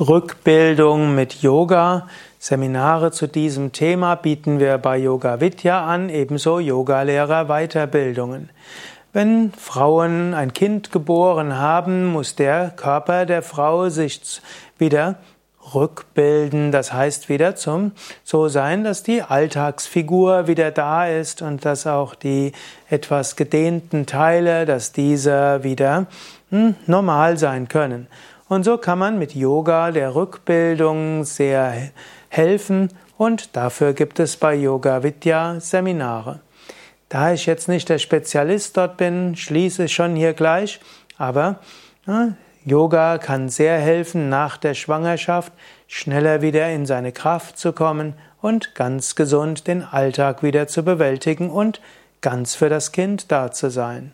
Rückbildung mit Yoga. Seminare zu diesem Thema bieten wir bei Yoga Vidya an, ebenso Yogalehrer Weiterbildungen. Wenn Frauen ein Kind geboren haben, muss der Körper der Frau sich wieder rückbilden, das heißt wieder zum so sein, dass die Alltagsfigur wieder da ist und dass auch die etwas gedehnten Teile, dass diese wieder hm, normal sein können. Und so kann man mit Yoga der Rückbildung sehr helfen und dafür gibt es bei Yoga Vidya Seminare. Da ich jetzt nicht der Spezialist dort bin, schließe ich schon hier gleich, aber ja, Yoga kann sehr helfen, nach der Schwangerschaft schneller wieder in seine Kraft zu kommen und ganz gesund den Alltag wieder zu bewältigen und ganz für das Kind da zu sein.